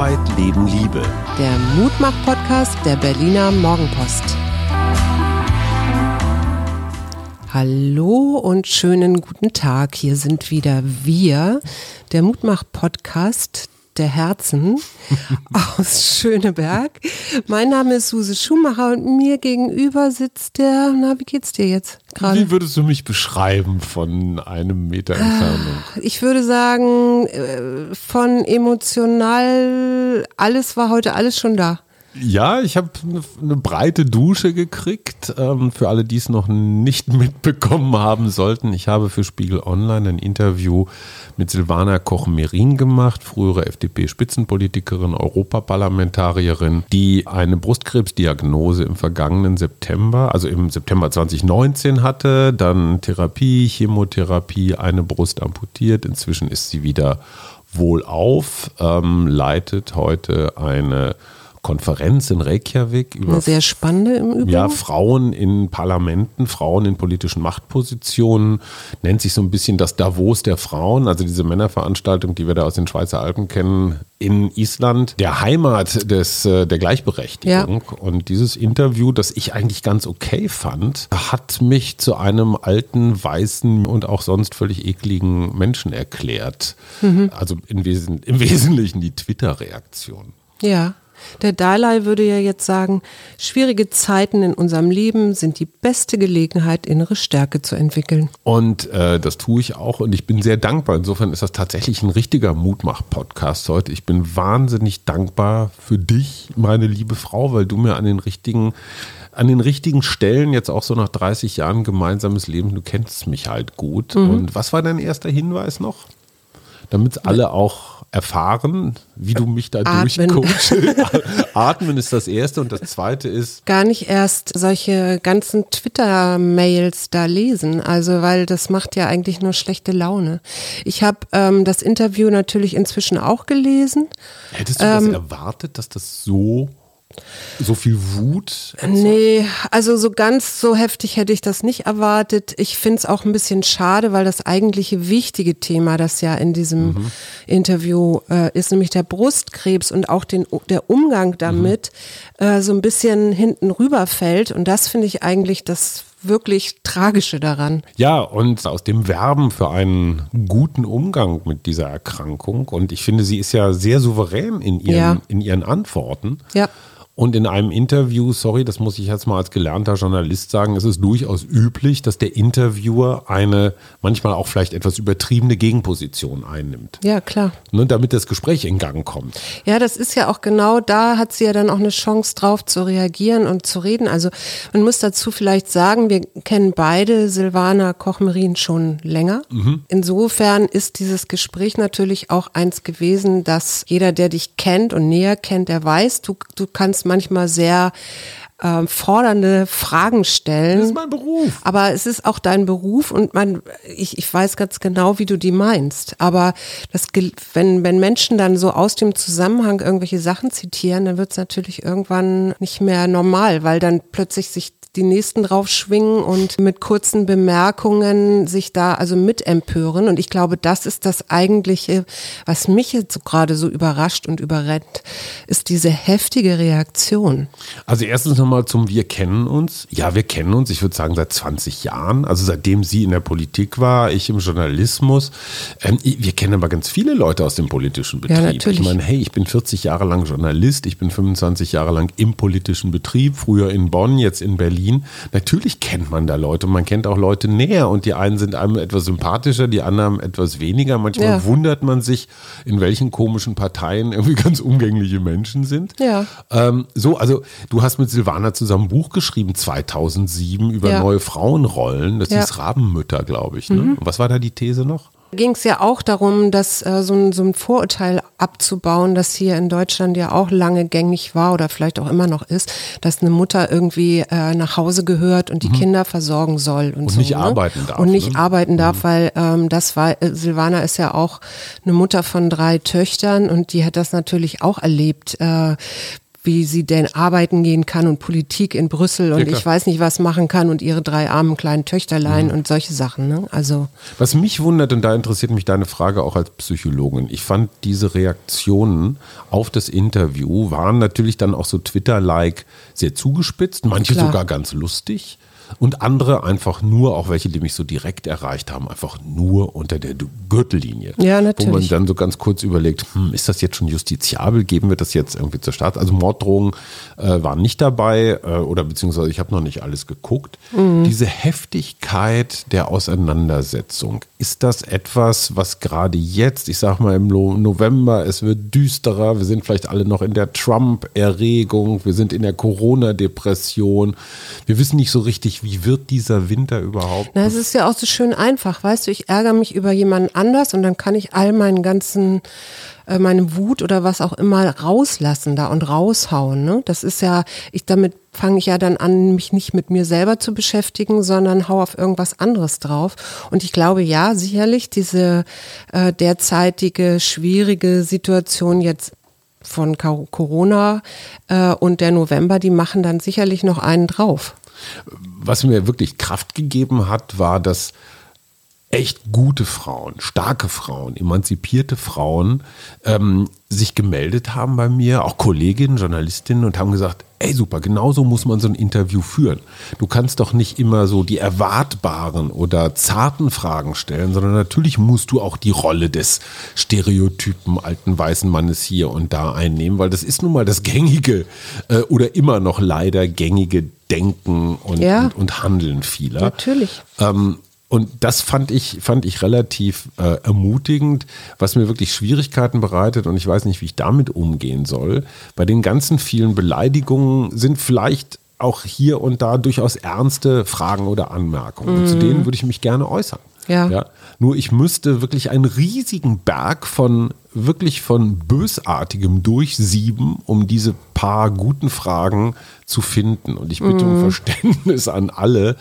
Arbeit, Leben, Liebe. Der Mutmach-Podcast der Berliner Morgenpost. Hallo und schönen guten Tag. Hier sind wieder wir, der Mutmach-Podcast der Herzen aus Schöneberg. Mein Name ist Suse Schumacher und mir gegenüber sitzt der, na, wie geht's dir jetzt gerade? Wie würdest du mich beschreiben von einem Meter Entfernung? Ich würde sagen, äh, von emotional, alles war heute alles schon da. Ja, ich habe eine, eine breite Dusche gekriegt. Ähm, für alle, die es noch nicht mitbekommen haben sollten, ich habe für Spiegel Online ein Interview mit Silvana Koch-Merin gemacht, frühere FDP-Spitzenpolitikerin, Europaparlamentarierin, die eine Brustkrebsdiagnose im vergangenen September, also im September 2019 hatte, dann Therapie, Chemotherapie, eine Brust amputiert. Inzwischen ist sie wieder wohlauf, ähm, leitet heute eine Konferenz in Reykjavik über Eine sehr spannende im Übrigen. ja, Frauen in Parlamenten, Frauen in politischen Machtpositionen, nennt sich so ein bisschen das Davos der Frauen, also diese Männerveranstaltung, die wir da aus den Schweizer Alpen kennen, in Island, der Heimat des, äh, der Gleichberechtigung. Und dieses Interview, das ich eigentlich ganz okay fand, hat mich zu einem alten, weißen und auch sonst völlig ekligen Menschen erklärt. Also im, Wesen, im Wesentlichen die Twitter-Reaktion. Ja. Der Dalai würde ja jetzt sagen, schwierige Zeiten in unserem Leben sind die beste Gelegenheit, innere Stärke zu entwickeln. Und äh, das tue ich auch und ich bin sehr dankbar. Insofern ist das tatsächlich ein richtiger Mutmach-Podcast heute. Ich bin wahnsinnig dankbar für dich, meine liebe Frau, weil du mir an den richtigen, an den richtigen Stellen jetzt auch so nach 30 Jahren gemeinsames Leben, du kennst mich halt gut. Und was war dein erster Hinweis noch? Damit alle auch erfahren, wie du mich da durchcoachst. Atmen ist das erste und das zweite ist, Gar nicht erst solche ganzen Twitter-Mails da lesen, also weil das macht ja eigentlich nur schlechte Laune. Ich habe ähm, das Interview natürlich inzwischen auch gelesen. hättest du das erwartet, dass das so, so viel Wut Nee, also so ganz so heftig hätte ich das nicht erwartet. Ich finde es auch ein bisschen schade, weil das eigentliche wichtige Thema, das ja in diesem Interview äh, ist, nämlich der Brustkrebs und auch den, der Umgang damit, äh, so ein bisschen hinten rüberfällt. Und das finde ich eigentlich das wirklich Tragische daran. Ja, und aus dem Werben für einen guten Umgang mit dieser Erkrankung. Und ich finde, sie ist ja sehr souverän in ihren, Ja. in ihren Antworten. Ja. Und in einem Interview, sorry, das muss ich jetzt mal als gelernter Journalist sagen, es ist durchaus üblich, dass der Interviewer eine manchmal auch vielleicht etwas übertriebene Gegenposition einnimmt, Ja, klar. ne, damit das Gespräch in Gang kommt. Ja, das ist ja auch genau, da hat sie ja dann auch eine Chance drauf zu reagieren und zu reden. Also man muss dazu vielleicht sagen, wir kennen beide Silvana Kochmerin schon länger. Insofern ist dieses Gespräch natürlich auch eins gewesen, dass jeder, der dich kennt und näher kennt, der weiß, du, du kannst manchmal sehr ähm, fordernde Fragen stellen. Das ist mein Beruf. Aber es ist auch dein Beruf und man, ich, ich weiß ganz genau, wie du die meinst. Aber das, wenn, wenn Menschen dann so aus dem Zusammenhang irgendwelche Sachen zitieren, dann wird es natürlich irgendwann nicht mehr normal, weil dann plötzlich sich die Nächsten drauf schwingen und mit kurzen Bemerkungen sich da also mit empören. Und ich glaube, das ist das eigentliche, was mich jetzt so gerade so überrascht und überrennt, ist diese heftige Reaktion. Also erstens nochmal zum Wir kennen uns. Ja, wir kennen uns, ich würde sagen, seit 20 Jahren. Also seitdem sie in der Politik war, ich im Journalismus. Ähm, wir kennen aber ganz viele Leute aus dem politischen Betrieb. natürlich. Ich meine, hey, ich bin 40 Jahre lang Journalist, ich bin 25 Jahre lang im politischen Betrieb, früher in Bonn, jetzt in Berlin. Natürlich kennt man da Leute und man kennt auch Leute näher und die einen sind einem etwas sympathischer, die anderen etwas weniger. Manchmal Ja. wundert man sich, in welchen komischen Parteien irgendwie ganz umgängliche Menschen sind. Ja. Ähm, so, also du hast mit Silvana zusammen ein Buch geschrieben, 2007, über Ja. neue Frauenrollen. Das Ja. Mhm. hieß Rabenmütter, glaube ich. Ne? Und was war da die These noch? Ging es ja auch darum, dass äh, so, ein, so ein Vorurteil abzubauen, das hier in Deutschland ja auch lange gängig war oder vielleicht auch immer noch ist, dass eine Mutter irgendwie äh, nach Hause gehört und die Kinder versorgen soll und, Und so, nicht ne? arbeiten darf, und nicht ne? arbeiten darf, weil ähm, das war äh, Silvana ist ja auch eine Mutter von drei Töchtern und die hat das natürlich auch erlebt. Äh, wie sie denn arbeiten gehen kann und Politik in Brüssel und Ja, ich weiß nicht was machen kann und ihre drei armen kleinen Töchterlein Mhm. und solche Sachen. Ne? Also Was mich wundert, und da interessiert mich deine Frage auch als Psychologin, ich fand diese Reaktionen auf das Interview waren natürlich dann auch so Twitter-like sehr zugespitzt, manche Klar. sogar ganz lustig. Und andere einfach nur, auch welche, die mich so direkt erreicht haben, einfach nur unter der Gürtellinie. Ja, Wo man natürlich. dann so ganz kurz überlegt, hm, ist das jetzt schon justiziabel? Geben wir das jetzt irgendwie zur Staat? Also Morddrohungen äh, waren nicht dabei äh, oder beziehungsweise ich habe noch nicht alles geguckt. Mhm. Diese Heftigkeit der Auseinandersetzung, ist das etwas, was gerade jetzt, ich sag mal im November, es wird düsterer, wir sind vielleicht alle noch in der Trump-Erregung, wir sind in der Corona-Depression, wir wissen nicht so richtig, wie wird dieser Winter überhaupt? Na, es ist ja auch so schön einfach, weißt du, ich ärgere mich über jemanden anders und dann kann ich all meinen ganzen, äh, meine Wut oder was auch immer rauslassen da und raushauen. Ne? Das ist ja, ich damit fange ich ja dann an, mich nicht mit mir selber zu beschäftigen, sondern hau auf irgendwas anderes drauf. Und ich glaube, ja, sicherlich diese äh, derzeitige schwierige Situation jetzt von Corona äh, und der November, die machen dann sicherlich noch einen drauf. Was mir wirklich Kraft gegeben hat, war, dass echt gute Frauen, starke Frauen, emanzipierte Frauen ähm, sich gemeldet haben bei mir, auch Kolleginnen, Journalistinnen und haben gesagt, ey super, genauso muss man so ein Interview führen. Du kannst doch nicht immer so die erwartbaren oder zarten Fragen stellen, sondern natürlich musst du auch die Rolle des Stereotypen alten weißen Mannes hier und da einnehmen, weil das ist nun mal das gängige äh, oder immer noch leider gängige Denken und, Ja. und, und Handeln vieler. Natürlich. Ähm, und das fand ich, fand ich relativ äh, ermutigend, was mir wirklich Schwierigkeiten bereitet und ich weiß nicht, wie ich damit umgehen soll. Bei den ganzen vielen Beleidigungen sind vielleicht auch hier und da durchaus ernste Fragen oder Anmerkungen. Und zu denen würde ich mich gerne äußern. Ja. Nur ich müsste wirklich einen riesigen Berg von wirklich von bösartigem durchsieben, um diese paar guten Fragen zu finden. Und ich bitte um Verständnis an alle,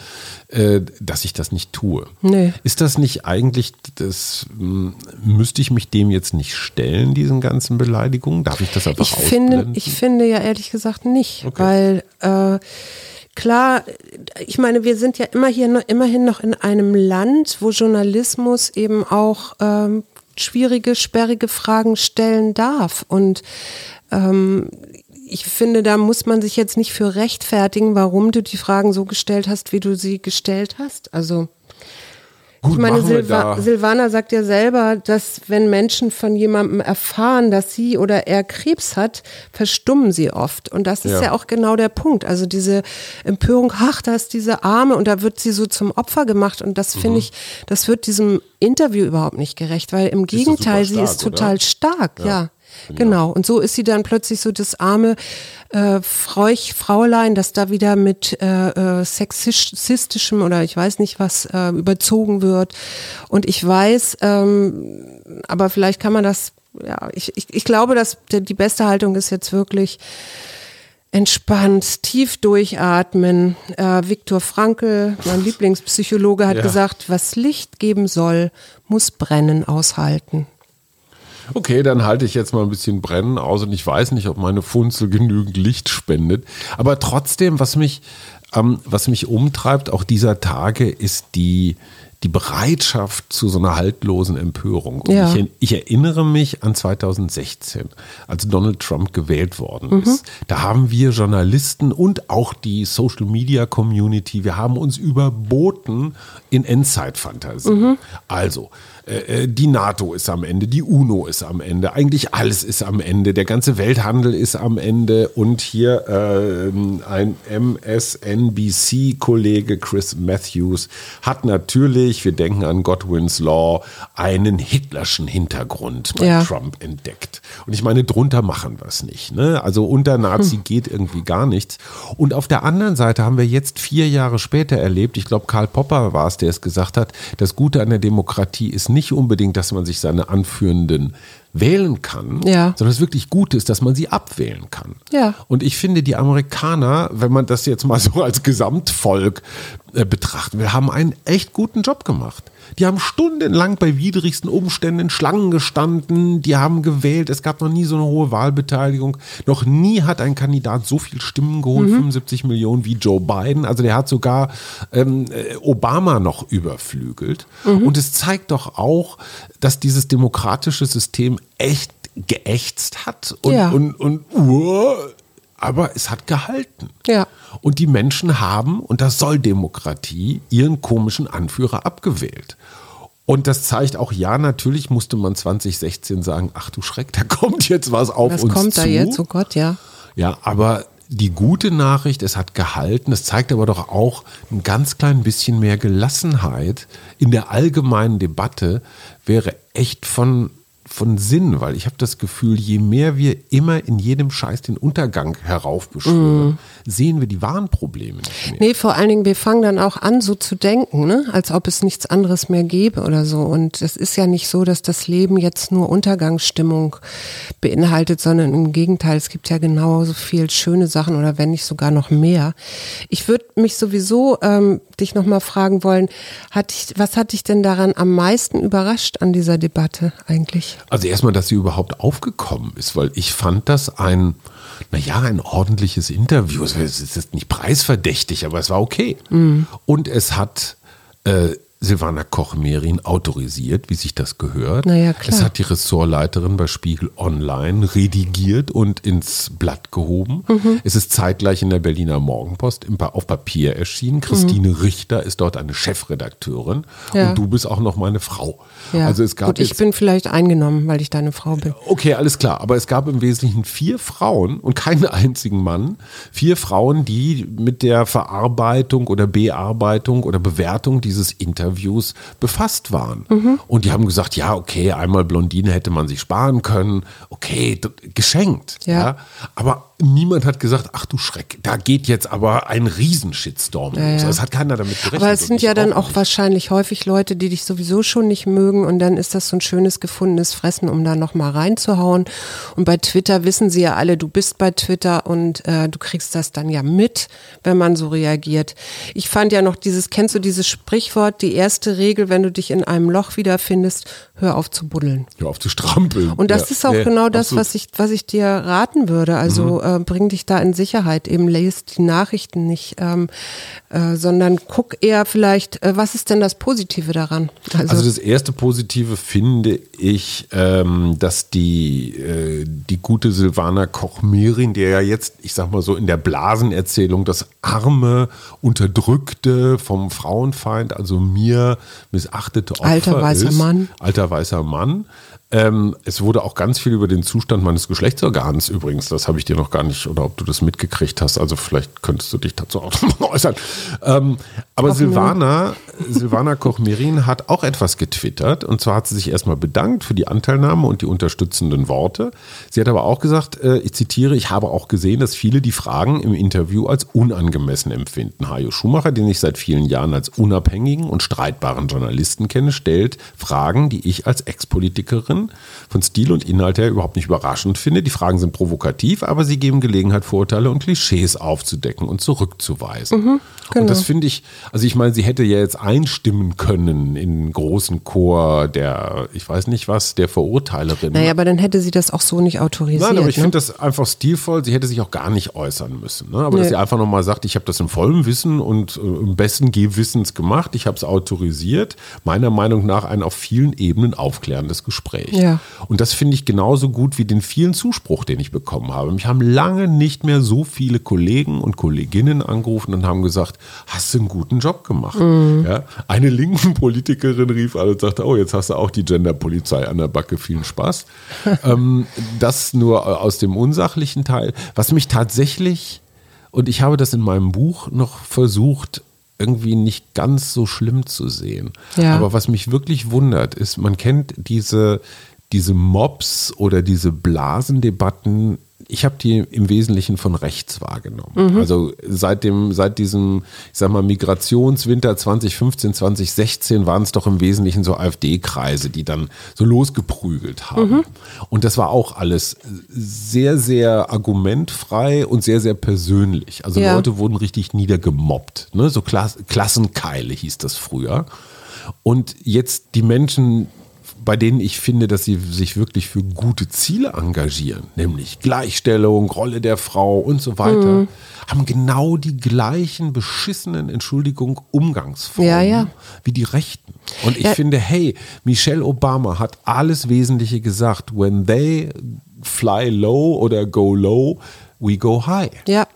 äh, dass ich das nicht tue. Nee. Ist das nicht eigentlich, das mh, müsste ich mich dem jetzt nicht stellen, diesen ganzen Beleidigungen? Darf ich das einfach Ich finde, ich finde ja ehrlich gesagt nicht, Okay. weil äh, klar, ich meine, wir sind ja immer hier immerhin noch in einem Land, wo Journalismus eben auch ähm, schwierige, sperrige Fragen stellen darf und ähm, ich finde, da muss man sich jetzt nicht für rechtfertigen, warum du die Fragen so gestellt hast, wie du sie gestellt hast. Also Gut, ich meine, Silva. Silvana sagt ja selber, dass wenn Menschen von jemandem erfahren, dass sie oder er Krebs hat, verstummen sie oft. Und das ist Ja. ja, auch genau der Punkt. Also diese Empörung, ach, da ist diese Arme und da wird sie so zum Opfer gemacht. Und das Mhm. finde ich, das wird diesem Interview überhaupt nicht gerecht, weil im ist Gegenteil, super sie ist stark, oder? total stark, ja. Genau. Und so ist sie dann plötzlich so das arme äh, Frauch, Fraulein, das da wieder mit äh, äh, sexistischem oder ich weiß nicht was äh, überzogen wird. Und ich weiß, ähm, aber vielleicht kann man das, ja, ich, ich, ich glaube, dass die die beste Haltung ist jetzt wirklich entspannt, tief durchatmen. Äh, Viktor Frankl, mein Lieblingspsychologe, hat Ja. gesagt, was Licht geben soll, muss Brennen aushalten. Okay, dann halte ich jetzt mal ein bisschen Brennen aus und ich weiß nicht, ob meine Funzel genügend Licht spendet. Aber trotzdem, was mich, ähm, was mich umtreibt, auch dieser Tage, ist die, die Bereitschaft zu so einer haltlosen Empörung. Und Ja. ich, ich erinnere mich an 2016, als Donald Trump gewählt worden ist. Da haben wir Journalisten und auch die Social Media Community, wir haben uns überboten in Endzeit-Fantasie. Also, äh, äh, die NATO ist am Ende, die UNO ist am Ende, eigentlich alles ist am Ende, der ganze Welthandel ist am Ende und hier äh, ein MSNBC-Kollege Chris Matthews hat natürlich, wir denken an Godwin's Law, einen hitlerschen Hintergrund bei Ja. Trump entdeckt. Und ich meine, drunter machen wir es nicht. Ne? Also unter Nazi geht irgendwie gar nichts. Und auf der anderen Seite haben wir jetzt vier Jahre später erlebt, ich glaube, Karl Popper war es, der es gesagt hat, das Gute an der Demokratie ist nicht unbedingt, dass man sich seine anführenden wählen kann, Ja. sondern das wirklich Gute ist, dass man sie abwählen kann. Ja. Und ich finde, die Amerikaner, wenn man das jetzt mal so als Gesamtvolk äh, betrachten will, haben einen echt guten Job gemacht. Die haben stundenlang bei widrigsten Umständen in Schlangen gestanden, die haben gewählt, es gab noch nie so eine hohe Wahlbeteiligung. Noch nie hat ein Kandidat so viel Stimmen geholt, 75 Millionen wie Joe Biden. Also der hat sogar ähm, äh, Obama noch überflügelt. Und es zeigt doch auch, dass dieses demokratische System echt geächtzt hat und, Ja. und, und uh, aber es hat gehalten. Ja. Und die Menschen haben, und das soll Demokratie, ihren komischen Anführer abgewählt. Und das zeigt auch, ja, natürlich musste man 2016 sagen, ach du Schreck, da kommt jetzt was auf Was uns kommt zu. da jetzt? Oh Gott, ja. Ja, aber die gute Nachricht, es hat gehalten. Es zeigt aber doch auch ein ganz klein bisschen mehr Gelassenheit in der allgemeinen Debatte wäre echt von, von Sinn, weil ich habe das Gefühl, je mehr wir immer in jedem Scheiß den Untergang heraufbeschwören, sehen wir die wahren Probleme nicht mehr. Nee, vor allen Dingen, wir fangen dann auch an, so zu denken, ne? als ob es nichts anderes mehr gäbe oder so. Und es ist ja nicht so, dass das Leben jetzt nur Untergangsstimmung beinhaltet, sondern im Gegenteil, es gibt ja genauso viel schöne Sachen oder wenn nicht sogar noch mehr. Ich würde mich sowieso ähm, dich nochmal fragen wollen, hat dich, was hat dich denn daran am meisten überrascht an dieser Debatte eigentlich? Also erstmal, dass sie überhaupt aufgekommen ist, weil ich fand das ein, naja, ein ordentliches Interview. Es ist jetzt nicht preisverdächtig, aber es war okay. Mhm. Und es hat äh, Silvana Koch-Merin autorisiert, wie sich das gehört. Na ja, klar. Es hat die Ressortleiterin bei Spiegel Online redigiert und ins Blatt gehoben. Mhm. Es ist zeitgleich in der Berliner Morgenpost auf Papier erschienen. Christine Richter ist dort eine Chefredakteurin Mhm. Ja. und du bist auch noch meine Frau. Ja. Also es gab Gut, ich bin vielleicht eingenommen, weil ich deine Frau bin. Okay, alles klar. Aber es gab im Wesentlichen vier Frauen und keinen einzigen Mann. Vier Frauen, die mit der Verarbeitung oder Bearbeitung oder Bewertung dieses Interviews befasst waren. Und die haben gesagt, ja, okay, einmal Blondine hätte man sich sparen können. Okay, geschenkt. Ja. Aber niemand hat gesagt, ach du Schreck, da geht jetzt aber ein Riesenshitstorm Ja, los. ja. Das hat keiner damit gerechnet. Aber es sind ja dann auch auch nicht. wahrscheinlich häufig Leute, die dich sowieso schon nicht mögen und dann ist das so ein schönes gefundenes Fressen, um da nochmal reinzuhauen. Und bei Twitter wissen sie ja alle, du bist bei Twitter und äh, du kriegst das dann ja mit, wenn man so reagiert. Ich fand ja noch dieses, kennst du dieses Sprichwort, die erste Regel, wenn du dich in einem Loch wiederfindest, hör auf zu buddeln. Hör auf zu strampeln. Und das Ja, ist auch ja, genau das, absolut. was ich, was ich dir raten würde. Also äh, bring dich da in Sicherheit. Eben lest die Nachrichten nicht, ähm, äh, sondern guck eher vielleicht, äh, was ist denn das Positive daran? Also das erste Positive finde ich, ähm, dass die, äh, die gute Silvana Koch-Merin, der ja jetzt, ich sag mal so in der Blasenerzählung, das arme, unterdrückte, vom Frauenfeind, also mir missachtete Opfer Alter weißer ist, Mann. Alter weißer Mann. Ähm, es wurde auch ganz viel über den Zustand meines Geschlechtsorgans übrigens, das habe ich dir noch gar nicht, oder ob du das mitgekriegt hast, also vielleicht könntest du dich dazu auch noch mal äußern. Ähm, aber Silvana, Silvana Koch-Merin hat auch etwas getwittert und zwar hat sie sich erstmal bedankt für die Anteilnahme und die unterstützenden Worte. Sie hat aber auch gesagt, äh, ich zitiere, ich habe auch gesehen, dass viele die Fragen im Interview als unangemessen empfinden. Hajo Schumacher, den ich seit vielen Jahren als unabhängigen und streitbaren Journalisten kenne, stellt Fragen, die ich als Ex-Politikerin von Stil und Inhalt her überhaupt nicht überraschend finde. Die Fragen sind provokativ, aber sie geben Gelegenheit, Vorurteile und Klischees aufzudecken und zurückzuweisen. genau. Und das finde ich, also ich meine, sie hätte ja jetzt einstimmen können in den großen Chor der, ich weiß nicht was, der Verurteilerin. naja, aber dann hätte sie das auch so nicht autorisiert. Nein, aber ich ne? finde das einfach stilvoll. Sie hätte sich auch gar nicht äußern müssen. Ne? Aber dass Nee. sie einfach nochmal sagt, ich habe das im vollen Wissen und äh, im besten Gehwissens gemacht. Ich habe es autorisiert. Meiner Meinung nach ein auf vielen Ebenen aufklärendes Gespräch. Ja. Und das finde ich genauso gut wie den vielen Zuspruch, den ich bekommen habe. Mich haben lange nicht mehr so viele Kollegen und Kolleginnen angerufen und haben gesagt, hast du einen guten Job gemacht. Mhm. Ja? Eine linken Politikerin rief an und sagte, oh, jetzt hast du auch die Genderpolizei an der Backe. Vielen Spaß. ähm, das nur aus dem unsachlichen Teil. Was mich tatsächlich, und ich habe das in meinem Buch noch versucht, irgendwie nicht ganz so schlimm zu sehen. Ja. Aber was mich wirklich wundert, ist, man kennt diese, diese Mobs oder diese Blasendebatten ich habe die im Wesentlichen von rechts wahrgenommen. Mhm. Also seit dem, seit diesem, ich sag mal, Migrationswinter 2015, 2016 waren es doch im Wesentlichen so AfD-Kreise, die dann so losgeprügelt haben. Mhm. Und das war auch alles sehr, sehr argumentfrei und sehr, sehr persönlich. Also ja. Leute wurden richtig niedergemobbt. Ne? So Klass Klassenkeile hieß das früher. Und jetzt die Menschen, bei denen ich finde, dass sie sich wirklich für gute Ziele engagieren, nämlich Gleichstellung, Rolle der Frau und so weiter, mhm. haben genau die gleichen beschissenen, Entschuldigung, Umgangsformen ja, ja. wie die Rechten. Und ich ja. finde, hey, Michelle Obama hat alles Wesentliche gesagt. When they fly low oder go low, we go high. Ja.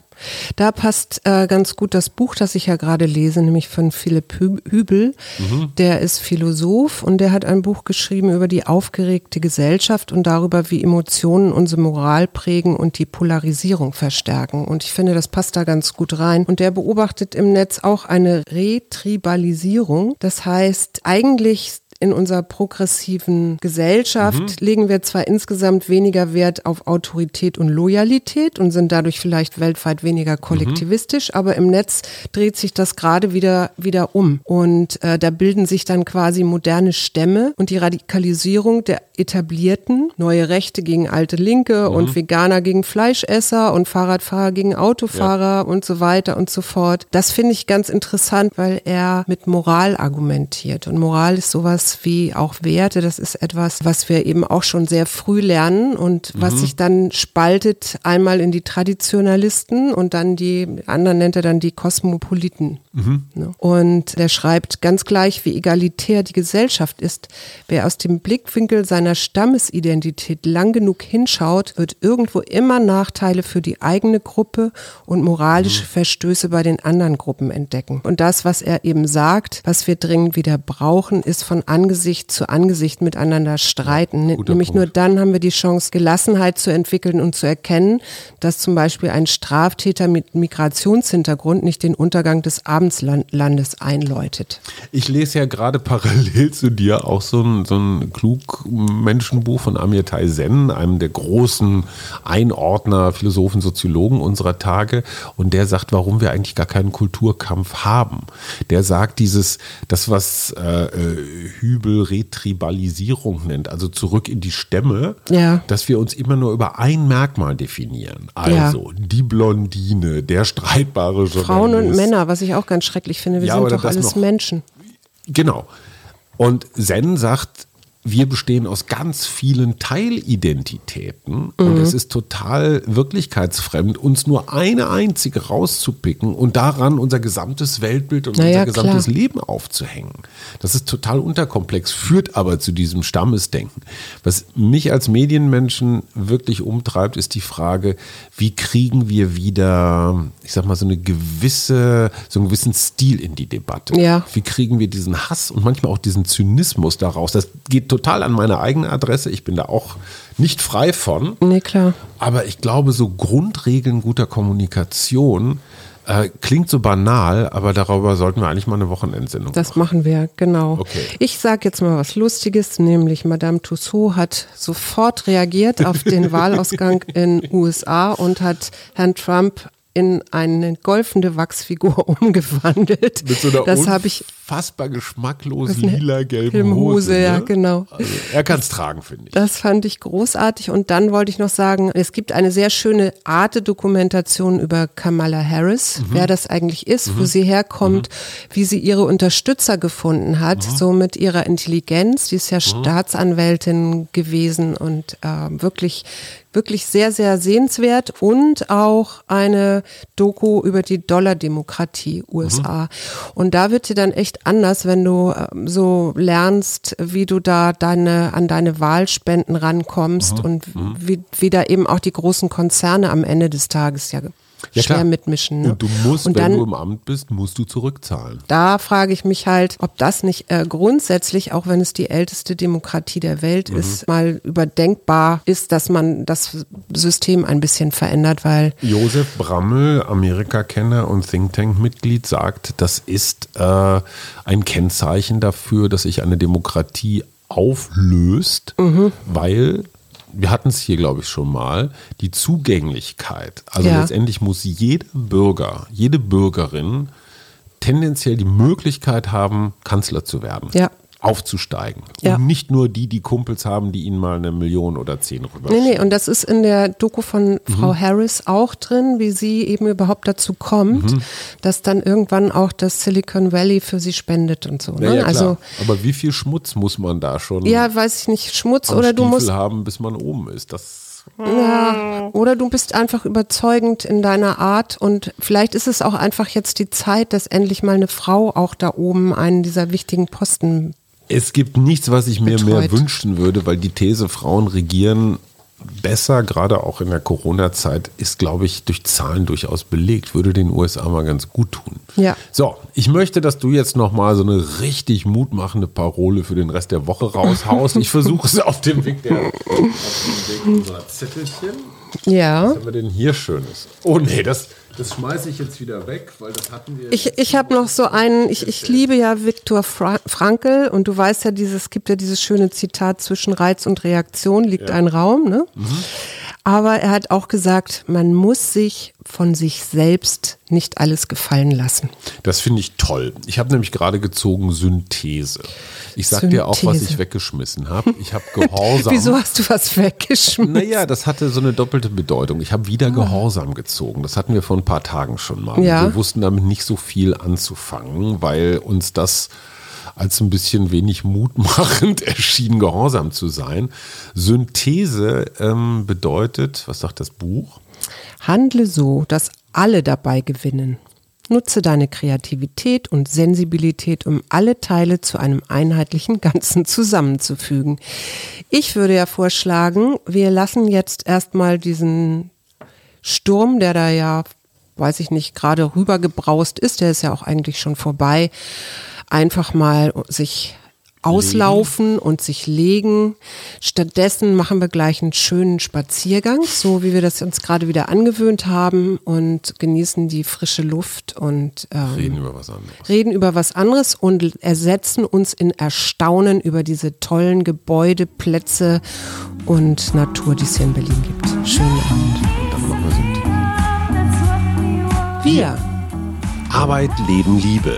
Da passt äh, ganz gut das Buch, das ich ja gerade lese, nämlich von Philipp Hübel. Mhm. Der ist Philosoph und der hat ein Buch geschrieben über die aufgeregte Gesellschaft und darüber, wie Emotionen unsere Moral prägen und die Polarisierung verstärken. Und ich finde, das passt da ganz gut rein. Und der beobachtet im Netz auch eine Retribalisierung. Das heißt, eigentlich in unserer progressiven Gesellschaft mhm. legen wir zwar insgesamt weniger Wert auf Autorität und Loyalität und sind dadurch vielleicht weltweit weniger kollektivistisch, mhm. aber im Netz dreht sich das gerade wieder, wieder um. Und äh, da bilden sich dann quasi moderne Stämme und die Radikalisierung der etablierten, neue Rechte gegen alte Linke mhm. und Veganer gegen Fleischesser und Fahrradfahrer gegen Autofahrer ja. und so weiter und so fort. Das finde ich ganz interessant, weil er mit Moral argumentiert. Und Moral ist sowas, wie auch Werte. Das ist etwas, was wir eben auch schon sehr früh lernen und was mhm. sich dann spaltet einmal in die Traditionalisten und dann die anderen nennt er dann die Kosmopoliten. Mhm. Ne? Und er schreibt ganz gleich, wie egalitär die Gesellschaft ist. Wer aus dem Blickwinkel seiner Stammesidentität lang genug hinschaut, wird irgendwo immer Nachteile für die eigene Gruppe und moralische mhm. Verstöße bei den anderen Gruppen entdecken. Und das, was er eben sagt, was wir dringend wieder brauchen, ist von Angesicht zu Angesicht miteinander streiten. Ja, Nämlich Punkt. nur dann haben wir die Chance, Gelassenheit zu entwickeln und zu erkennen, dass zum Beispiel ein Straftäter mit Migrationshintergrund nicht den Untergang des Abendslandes einläutet. Ich lese ja gerade parallel zu dir auch so ein, so ein Klugmenschenbuch von Amir Sen, einem der großen Einordner, Philosophen, Soziologen unserer Tage. Und der sagt, warum wir eigentlich gar keinen Kulturkampf haben. Der sagt, dieses, das, was äh, äh Hübel-Retribalisierung nennt, also zurück in die Stämme, ja. dass wir uns immer nur über ein Merkmal definieren. Also ja. die Blondine, der streitbare Journalist. Frauen und Männer, was ich auch ganz schrecklich finde. Wir ja, sind doch alles noch, Menschen. Genau. Und Zen sagt, wir bestehen aus ganz vielen Teilidentitäten mhm. und es ist total wirklichkeitsfremd, uns nur eine einzige rauszupicken und daran unser gesamtes Weltbild und naja, unser gesamtes klar. Leben aufzuhängen. Das ist total unterkomplex, führt aber zu diesem Stammesdenken. Was mich als Medienmenschen wirklich umtreibt, ist die Frage, wie kriegen wir wieder, ich sag mal, so eine gewisse, so einen gewissen Stil in die Debatte? Ja. Wie kriegen wir diesen Hass und manchmal auch diesen Zynismus daraus? Das geht total an meine eigene Adresse. Ich bin da auch nicht frei von. Nee, klar. Aber ich glaube, so Grundregeln guter Kommunikation äh, klingt so banal, aber darüber sollten wir eigentlich mal eine Wochenendsendung Das machen, machen wir, genau. Okay. Ich sage jetzt mal was Lustiges, nämlich Madame Tussaud hat sofort reagiert auf den Wahlausgang in USA und hat Herrn Trump in eine golfende Wachsfigur umgewandelt. Mit so einer das habe ich unfassbar geschmacklos lila-gelben Hose. Hose ne? ja, genau. Also er kann es tragen, finde ich. Das fand ich großartig. Und dann wollte ich noch sagen, es gibt eine sehr schöne Arte-Dokumentation über Kamala Harris, mhm. wer das eigentlich ist, mhm. wo sie herkommt, mhm. wie sie ihre Unterstützer gefunden hat, mhm. so mit ihrer Intelligenz. Die ist ja mhm. Staatsanwältin gewesen und äh, wirklich wirklich sehr, sehr sehenswert und auch eine Doku über die Dollardemokratie USA. Mhm. Und da wird dir dann echt anders, wenn du ähm, so lernst, wie du da deine, an deine Wahlspenden rankommst mhm. und mhm. wie, wie da eben auch die großen Konzerne am Ende des Tages ja ja, schwer klar. mitmischen. Ne? Und du musst, und wenn dann, du im Amt bist, musst du zurückzahlen. Da frage ich mich halt, ob das nicht äh, grundsätzlich, auch wenn es die älteste Demokratie der Welt mhm. ist, mal überdenkbar ist, dass man das System ein bisschen verändert, weil. Josef Brammel, Amerikakenner und Think Tank-Mitglied, sagt, das ist äh, ein Kennzeichen dafür, dass sich eine Demokratie auflöst, mhm. weil wir hatten es hier, glaube ich, schon mal, die Zugänglichkeit. Also Ja. letztendlich muss jeder Bürger, jede Bürgerin tendenziell die Möglichkeit haben, Kanzler zu werden. Ja. Aufzusteigen. Ja. Und nicht nur die, die Kumpels haben, die ihnen mal eine Million oder zehn rüber. Nee, nee, und das ist in der Doku von Mhm. Frau Harris auch drin, wie sie eben überhaupt dazu kommt, Mhm. dass dann irgendwann auch das Silicon Valley für sie spendet und so. Ne? Ja, ja, klar. also, Aber wie viel Schmutz muss man da schon ja, weiß ich nicht, Schmutz oder du Stiefel musst haben, bis man oben ist? Das Ja, oder du bist einfach überzeugend in deiner Art und vielleicht ist es auch einfach jetzt die Zeit, dass endlich mal eine Frau auch da oben einen dieser wichtigen Posten. Es gibt nichts, was ich mir mehr wünschen würde, weil die These, Frauen regieren besser, gerade auch in der Corona-Zeit, ist, glaube ich, durch Zahlen durchaus belegt. Würde den USA mal ganz gut tun. Ja. So, ich möchte, dass du jetzt nochmal so eine richtig mutmachende Parole für den Rest der Woche raushaust. Ich versuche es auf dem Weg der auf dem Weg unserer Zettelchen. Ja. Was haben wir denn hier Schönes? Oh nee, das, das schmeiße ich jetzt wieder weg, weil das hatten wir. Ich, ich habe noch so einen, ich, ich liebe ja Viktor Fra Frankl und du weißt ja, dieses, es gibt ja dieses schöne Zitat, zwischen Reiz und Reaktion liegt ein Raum, ne? Aber er hat auch gesagt, man muss sich von sich selbst nicht alles gefallen lassen. Das finde ich toll. Ich habe nämlich gerade gezogen Synthese. Ich sag dir auch, was ich weggeschmissen habe. Ich habe Gehorsam. Wieso hast du was weggeschmissen? Naja, das hatte so eine doppelte Bedeutung. Ich habe wieder Gehorsam gezogen. Das hatten wir vor ein paar Tagen schon mal. Ja. Wir wussten damit nicht so viel anzufangen, weil uns das als ein bisschen wenig mutmachend erschien, gehorsam zu sein. Synthese ähm, bedeutet, was sagt das Buch? Handle so, dass alle dabei gewinnen. Nutze deine Kreativität und Sensibilität, um alle Teile zu einem einheitlichen Ganzen zusammenzufügen. Ich würde ja vorschlagen, wir lassen jetzt erstmal diesen Sturm, der da ja, weiß ich nicht, gerade rübergebraust ist, der ist ja auch eigentlich schon vorbei, einfach mal sich auslaufen und sich legen. Stattdessen machen wir gleich einen schönen Spaziergang, so wie wir das uns gerade wieder angewöhnt haben und genießen die frische Luft und ähm, Reden über was anderes. reden über was anderes und ersetzen uns in Erstaunen über diese tollen Gebäude, Plätze und Natur, die es hier in Berlin gibt. Schönen Abend. Und dann machen wir Synthese. Wir, Arbeit, Leben, Liebe.